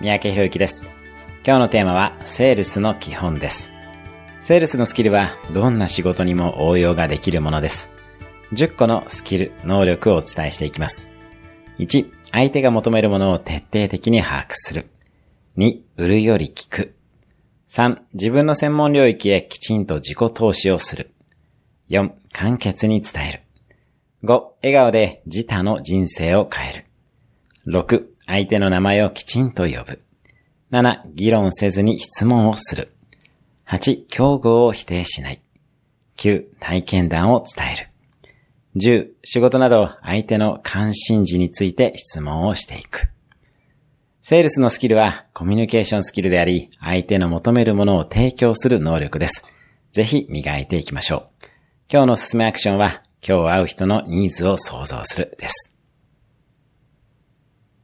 三宅博之です。今日のテーマは、セールスの基本です。セールスのスキルは、どんな仕事にも応用ができるものです。10個のスキル、能力をお伝えしていきます。1、相手が求めるものを徹底的に把握する。2、売るより聞く。3、自分の専門領域へきちんと自己投資をする。4、簡潔に伝える。5、笑顔で自他の人生を変える。6、相手の名前をきちんと呼ぶ。7、議論せずに質問をする。8、競合を否定しない。9、体験談を伝える。10、仕事など相手の関心事について質問をしていく。セールスのスキルはコミュニケーションスキルであり、相手の求めるものを提供する能力です。ぜひ磨いていきましょう。今日のおすすめアクションは、今日会う人のニーズを想像するです。